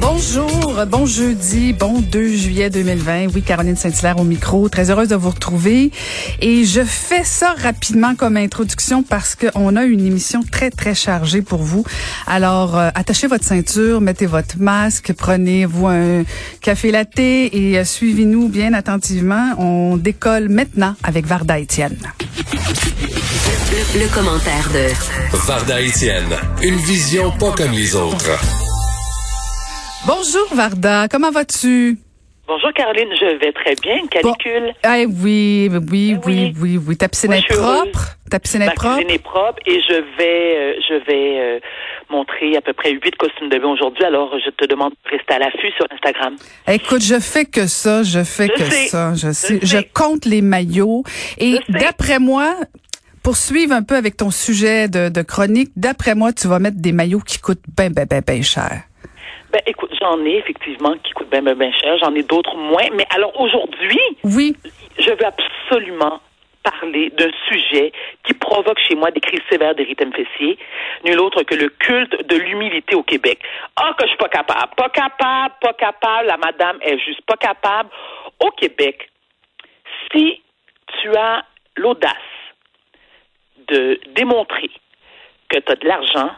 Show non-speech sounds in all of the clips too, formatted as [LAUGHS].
Bonjour, bon jeudi, bon 2 juillet 2020. Oui, Caroline Saint-Hilaire au micro. Très heureuse de vous retrouver. Et je fais ça rapidement comme introduction parce qu'on a une émission très, très chargée pour vous. Alors, euh, attachez votre ceinture, mettez votre masque, prenez-vous un café latte et euh, suivez-nous bien attentivement. On décolle maintenant avec Varda Étienne. Le, le commentaire de Varda Étienne. Une vision pas comme les autres. Bonjour Varda, comment vas-tu? Bonjour Caroline, je vais très bien. Canicule. Ah oui, oui, oui, oui, oui, oui. Ta piscine Moi, est suis heureuse. propre? Ta piscine est Ma propre? cuisine est propre et je vais, euh, je vais euh, montrer à peu près huit costumes de bain aujourd'hui. Alors, je te demande de rester à l'affût sur Instagram. Écoute, je fais que ça, je fais Je que sais, ça, je sais. je compte les maillots et d'après moi, pour suivre un peu avec ton sujet de, de chronique, d'après moi, tu vas mettre des maillots qui coûtent ben, ben, ben, ben cher. Ben, écoute, j'en ai effectivement qui coûtent bien, cher. J'en ai d'autres moins. Mais alors, aujourd'hui, Oui, je veux absolument parler d'un sujet qui provoque chez moi des crises sévères d'érythème fessier, nul autre que le culte de l'humilité au Québec. Ah, que je suis pas capable. Pas capable, pas capable. La madame est juste pas capable. Au Québec, si tu as l'audace de démontrer que tu as de l'argent,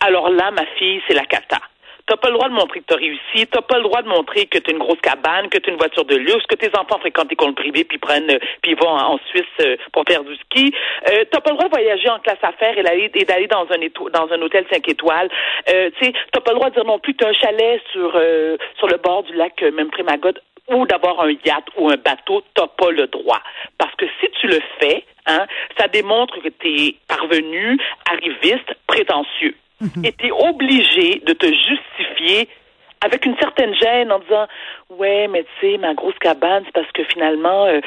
alors là, ma fille, c'est la cata. T'as pas le droit de montrer que tu as réussi. T'as pas le droit de montrer que tu une grosse cabane, que tu une voiture de luxe, que tes enfants fréquentent des comptes privés puis prennent euh, puis vont en, Suisse euh, pour faire du ski. Euh, t'as pas le droit de voyager en classe affaires et d'aller dans un éto- dans un hôtel 5 étoiles. Euh, tu sais, t'as pas le droit de dire non plus que t'as un chalet sur euh, sur le bord du lac euh, même Magog ou d'avoir un yacht ou un bateau, t'as pas le droit. Parce que si tu le fais, hein, ça démontre que tu es parvenu, arriviste, prétentieux. [LAUGHS] Et tu obligé de te justifier avec une certaine gêne en disant ouais mais tu sais ma grosse cabane c'est parce que finalement euh,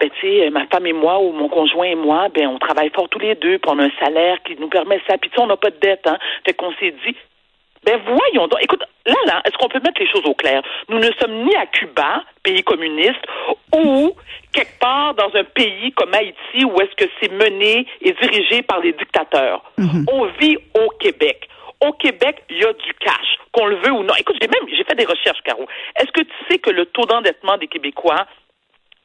ben tu sais ma femme et moi ou mon conjoint et moi ben on travaille fort tous les deux puis on a un salaire qui nous permet ça. Puis tu sais on n'a pas de dette hein. Fait qu'on s'est dit ben voyons donc. Écoute, là, là, est-ce qu'on peut mettre les choses au clair? Nous ne sommes ni à Cuba, pays communiste, ou quelque part dans un pays comme Haïti où est-ce que c'est mené et dirigé par des dictateurs. On vit au Québec. Au Québec, il y a du cash, qu'on le veut ou non. Écoute, j'ai même j'ai fait des recherches, Caro. Est-ce que tu sais que le taux d'endettement des Québécois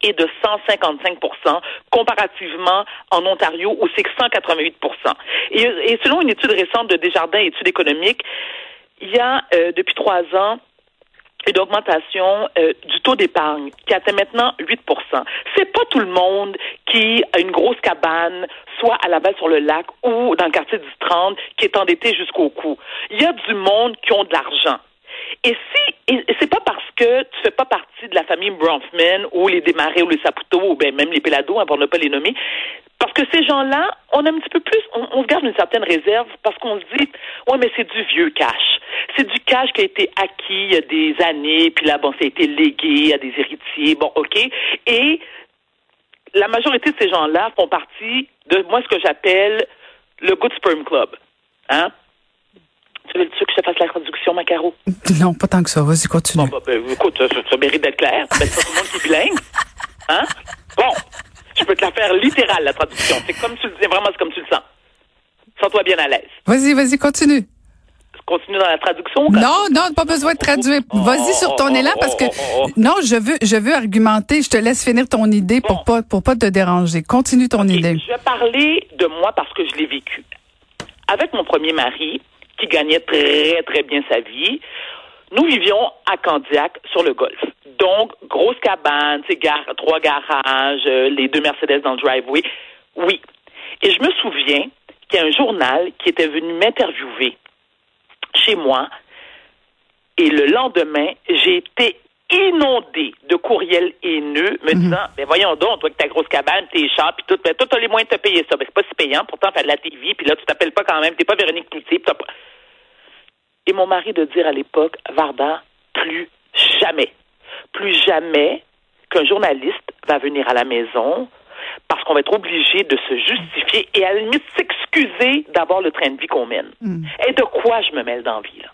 est de 155% comparativement en Ontario où c'est que 188 et, et selon une étude récente de Desjardins études économiques, il y a depuis trois ans une augmentation euh, du taux d'épargne qui atteint maintenant 8% C'est pas tout le monde qui a une grosse cabane, soit à Laval sur le lac ou dans le quartier du 30, qui est endetté jusqu'au cou. Il y a du monde qui ont de l'argent. Et si, et c'est pas parce que tu fais pas partie de la famille Bronfman ou les Desmarais ou les Saputo ou ben même les Pelado, hein, pour ne pas les nommer, parce que ces gens-là, on a un petit peu plus, on, on se garde une certaine réserve parce qu'on se dit, ouais, mais c'est du vieux cash. C'est du cash qui a été acquis il y a des années, puis là, bon, ça a été légué à des héritiers, bon, OK. Et la majorité de ces gens-là font partie de moi, ce que j'appelle le Good Sperm Club. Hein? Tu veux, tu veux que je te fasse la traduction, Macaro? non, pas tant que ça. Vas-y, continue. Bon, bah, ben, écoute, ça, ça mérite d'être clair. Ben, c'est pas tout le monde qui est bilingue. Hein? Bon, je peux te la faire littérale, la traduction. C'est comme tu le dis, vraiment, c'est comme tu le sens. Sens-toi bien à l'aise. Vas-y, vas-y, continue. Continue dans la traduction. Non, non, pas besoin de traduire. Vas-y sur ton élan parce que non, je veux, je veux argumenter. Je te laisse finir ton idée pour pas, pour pas te déranger. Continue ton idée. Je vais parler de moi parce que je l'ai vécu. Avec mon premier mari, qui gagnait très, très bien sa vie, nous vivions à Candiac sur le golf. Donc, grosse cabane, trois garages, euh, les deux Mercedes dans le driveway. Oui. Et je me souviens qu'il y a un journal qui était venu m'interviewer chez moi Et le lendemain, j'ai été inondée de courriels haineux me disant mais voyons donc toi que ta grosse cabane tes chats puis tout ben, toi t'as les moyens de te payer ça ben, c'est pas si payant pourtant faire de la TV puis là tu t'appelles pas quand même t'es pas Véronique Cloutier pas et mon mari de dire à l'époque Varda plus jamais plus jamais qu'un journaliste va venir à la maison parce qu'on va être obligé de se justifier et à la limite s'excuser d'avoir le train de vie qu'on mène. Et de quoi je me mêle dans la vie, là?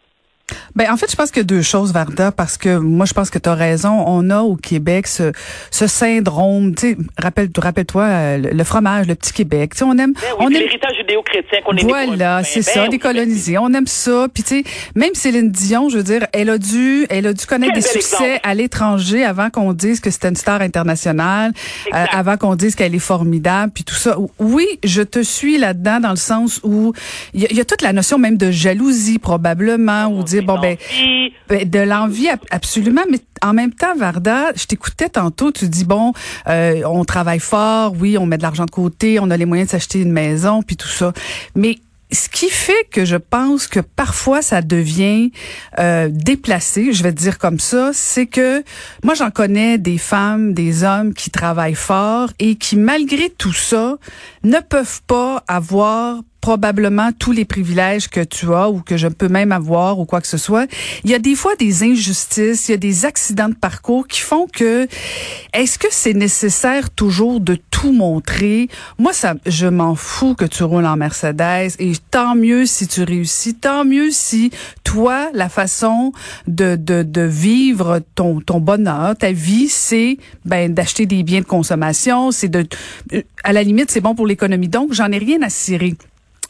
Ben en fait, je pense que deux choses, Varda, parce que moi, je pense que tu as raison. On a au Québec ce, ce syndrome, tu sais, rappelle, rappelle-toi euh, le, le fromage, le petit Québec. Tu sais, on aime, Ben oui, on aime. l'héritage judéo-chrétien qu'on est Voilà, ben, c'est ben ça, oui, décolonisé. On aime ça. Puis tu sais, même Céline Dion, je veux dire, elle a dû, elle a dû connaître Quel des succès exemple. à l'étranger avant qu'on dise que c'était une star internationale, euh, avant qu'on dise qu'elle est formidable, puis tout ça. Oui, je te suis là-dedans dans le sens où il y, y a toute la notion même de jalousie probablement, ou dire bon ben ben, de l'envie, ab- absolument. Mais en même temps, Varda, je t'écoutais tantôt, tu dis, bon, euh, on travaille fort, oui, on met de l'argent de côté, on a les moyens de s'acheter une maison, puis tout ça. Mais ce qui fait que je pense que parfois ça devient euh, déplacé, je vais te dire comme ça, c'est que moi j'en connais des femmes, des hommes qui travaillent fort et qui malgré tout ça ne peuvent pas avoir probablement tous les privilèges que tu as ou que je peux même avoir ou quoi que ce soit. Il y a des fois des injustices, il y a des accidents de parcours qui font que est-ce que c'est nécessaire toujours de tout montrer? Moi ça je m'en fous que tu roules en Mercedes et tant mieux si tu réussis, tant mieux si toi la façon de de, de vivre ton ton bonheur, ta vie c'est ben d'acheter des biens de consommation, c'est de euh, à la limite c'est bon pour l'économie. Donc j'en ai rien à cirer.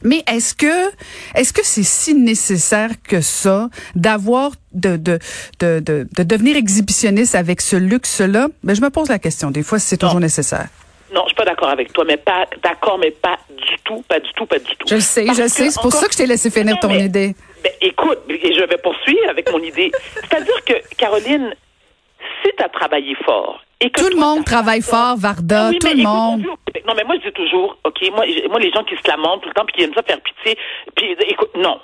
Mais est-ce que est-ce que c'est si nécessaire que ça d'avoir de de, de de de devenir exhibitionniste avec ce luxe-là? Ben je me pose la question. Des fois, si c'est toujours nécessaire. non, je suis pas d'accord avec toi, mais pas d'accord, mais pas du tout, pas du tout, pas du tout. Je le sais, Parce je le sais. C'est pour encore- ça que je t'ai laissé finir Non, ton mais- idée. Ben, écoute, et je vais poursuivre avec mon idée. C'est-à-dire que, Caroline, si tu as travaillé fort et que Tout le monde travaille fort, Varda. Ah oui, tout le écoute, monde. Non, mais moi, je dis toujours, OK, moi, moi les gens qui se lamentent tout le temps puis qui aiment ça faire pitié, puis écoute, non.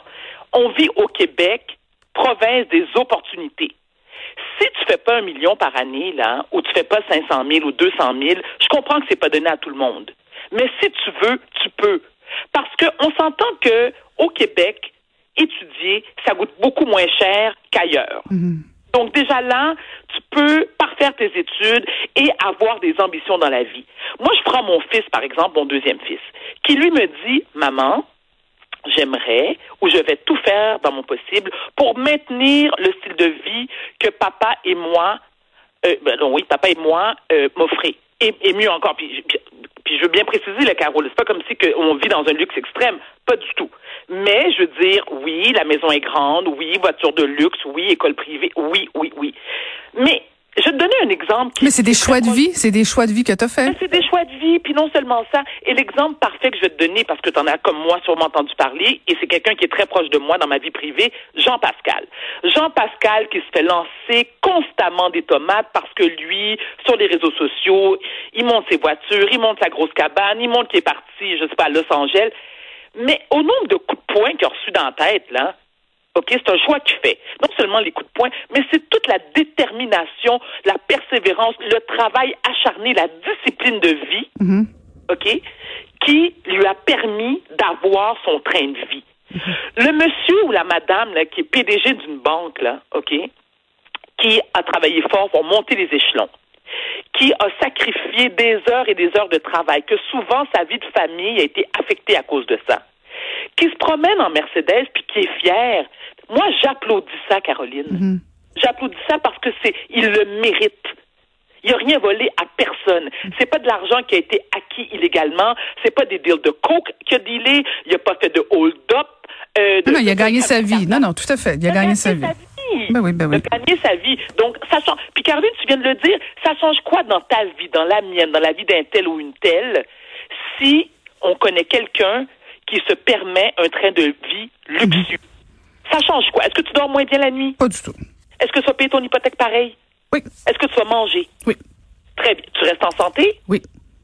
On vit au Québec, province des opportunités. Si tu fais pas un million par année, là, ou tu fais pas 500 000 ou 200 000, je comprends que c'est pas donné à tout le monde. Mais si tu veux, tu peux. Parce qu'on s'entend que au Québec, étudier, ça coûte beaucoup moins cher qu'ailleurs. Donc déjà là, tu peux parfaire tes études et avoir des ambitions dans la vie. Moi, je prends mon fils, par exemple, mon deuxième fils, qui lui me dit, maman, j'aimerais ou je vais tout faire dans mon possible pour maintenir le style de vie que papa et moi, euh, ben non, oui, papa et moi euh, m'offraient. Et, mieux encore, puis, puis, je veux bien préciser, le Carole, c'est pas comme si on vit dans un luxe extrême, pas du tout. Mais je veux dire, oui, la maison est grande, oui, voiture de luxe, oui, école privée, oui, oui, oui. Mais je vais te donner un exemple. Qui, Mais c'est des choix de vie, c'est des choix de vie que tu as fait. C'est des choix de vie, puis non seulement ça. Et l'exemple parfait que je vais te donner, parce que tu en as comme moi sûrement entendu parler, et c'est quelqu'un qui est très proche de moi dans ma vie privée, Jean-Pascal. Jean-Pascal qui se fait lancer constamment des tomates parce que lui, sur les réseaux sociaux, il monte ses voitures, il monte sa grosse cabane, il monte qu'il est parti, je sais pas, à Los Angeles. Mais au nombre de coups de poing qu'il a reçus dans la tête, là, OK, c'est un choix qu'il fait. Non seulement les coups de poing, mais c'est toute la détermination, la persévérance, le travail acharné, la discipline de vie, OK, qui lui a permis d'avoir son train de vie. Le monsieur ou la madame là, qui est PDG d'une banque, là, OK, qui a travaillé fort pour monter les échelons, qui a sacrifié des heures et des heures de travail, que souvent sa vie de famille a été affectée à cause de ça, qui se promène en Mercedes puis qui est fier. Moi, j'applaudis ça, Caroline. J'applaudis ça parce que c'est, il le mérite. Il n'a rien volé à personne. C'est pas de l'argent qui a été acquis illégalement. C'est pas des deals de coke qu'il a dealé. Il n'a pas fait de hold-up. euh, Non, non, il a gagné sa vie. Non, non, tout à fait. Il a gagné sa vie. Ben oui, ben oui. Il a gagné sa vie. Donc, ça change. Puis, Caroline, tu viens de le dire, ça change quoi dans ta vie, dans la mienne, dans la vie d'un tel ou une telle, si on connaît quelqu'un qui se permet un train de vie luxueux? Ça change quoi? Est-ce que tu dors moins bien la nuit? Pas du tout. Est-ce que tu vas payer ton hypothèque pareil? Oui, Est-ce que tu vas manger? oui, Très bien. Tu restes en santé? oui.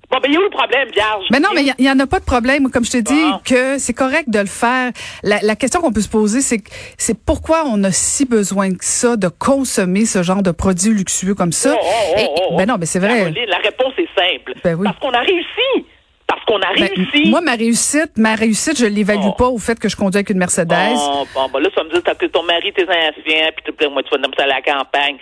Bon, ben, il y a où le problème, Vierge? Mais non, mais il y, en a pas de problème. Comme je te dis, Bon. que c'est correct de le faire. La, la question qu'on peut se poser, c'est c'est pourquoi on a si besoin que ça de consommer ce genre de produits luxueux comme ça? Oh, oh, oh, Et- oh, oh. ben non, mais c'est vrai. Caroline, la réponse est simple. Ben oui. Parce qu'on a réussi. Parce qu'on a Ben, réussi. moi, ma réussite, ma réussite, je l'évalue Oh. pas au fait que je conduis avec une Mercedes. Bon, bon, bon, là, ça me dit que ton mari, tes enfants, puis tu vas ça à la campagne.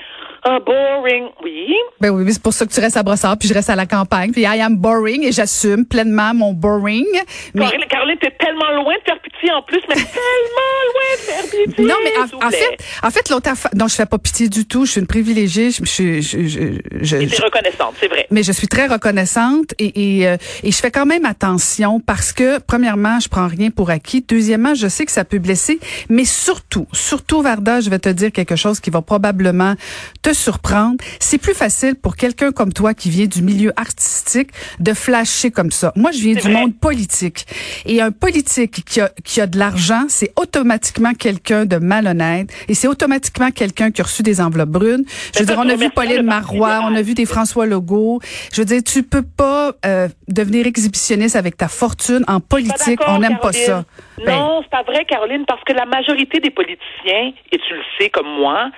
Boring. Oui. Ben oui, mais c'est pour ça que tu restes à Brossard, puis je reste à la campagne, puis I am boring et j'assume pleinement mon boring. Mais Caroline, Caroline, t'es tellement loin de faire pitié en plus, mais tellement loin de faire pitié. non, mais en, fait, en fait, l'autre affaire, non, je fais pas pitié du tout. Je suis une privilégiée. Je, je, je, je, je- Et reconnaissante, c'est vrai. mais je suis très reconnaissante et, et, euh, et je fais quand même attention parce que premièrement, je prends rien pour acquis. Deuxièmement, je sais que ça peut blesser, mais surtout, surtout Varda, je vais te dire quelque chose qui va probablement te surprendre. C'est plus facile pour quelqu'un comme toi qui vient du milieu artistique de flasher comme ça. Moi, je viens du vrai. monde politique et un politique qui a qui a de l'argent, c'est automatiquement quelqu'un de malhonnête et c'est automatiquement quelqu'un qui a reçu des enveloppes brunes. Je veux Mais dire, on a vu Pauline Marois, on a vu des François Legault. Je veux dire, tu peux pas euh, devenir exhibitionniste avec ta fortune en politique. On n'aime pas ça. Ben, Non, c'est pas vrai, Caroline, parce que la majorité des politiciens, et tu le sais comme moi,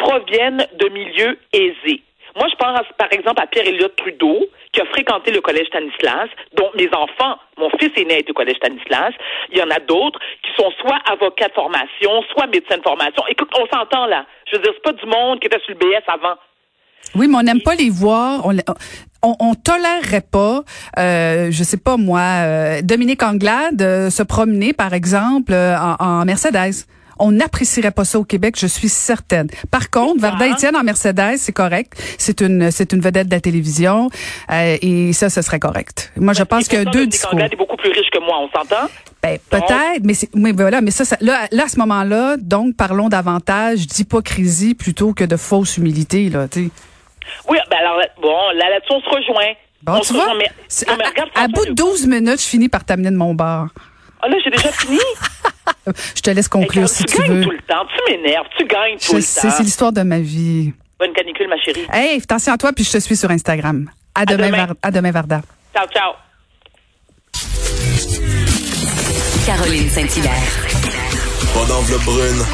proviennent de milieux aisés. Moi, je pense, par exemple, à Pierre-Éliott Trudeau, qui a fréquenté le collège Stanislas, dont mes enfants, mon fils aîné a été au collège Stanislas. Il y en a d'autres qui sont soit avocats de formation, soit médecins de formation. Écoute, on s'entend là. Je veux dire, c'est pas du monde qui était sur le BS avant. oui, mais on n'aime pas les voir. On, on, on tolérerait pas, euh, je sais pas moi, euh, Dominique Anglade euh, se promener, par exemple, euh, en, en Mercedes. On n'apprécierait pas ça au Québec, je suis certaine. Par contre? Varda Étienne en Mercedes, c'est correct. C'est une, c'est une vedette de la télévision euh, et ça, ce serait correct. Moi, je pense Et qu'il y a pourtant, deux discours. Est beaucoup plus riche que moi, on s'entend? Ben, peut-être, mais mais voilà, mais ça, ça là, là, à ce moment-là, donc, parlons davantage d'hypocrisie plutôt que de fausse humilité, là, tu sais. Oui, ben alors, bon, là, là-dessus, on se rejoint. Bon, on tu se vois, rejoint, mais- non, à, mais regarde, à- bout de 12 minutes, je finis par t'amener de mon bar. Ah là, j'ai déjà fini? [LAUGHS] [LAUGHS] Je te laisse conclure si tu tu gagnes veux. tout le temps. Tu m'énerves. Tu gagnes tout Je le sais, temps. c'est l'histoire de ma vie. Bonne canicule, ma chérie. Hey, attention à toi, puis je te suis sur Instagram. À, demain, demain. Var- à demain, Varda. Ciao, ciao. Caroline Saint-Hilaire. Pas d'enveloppe brune,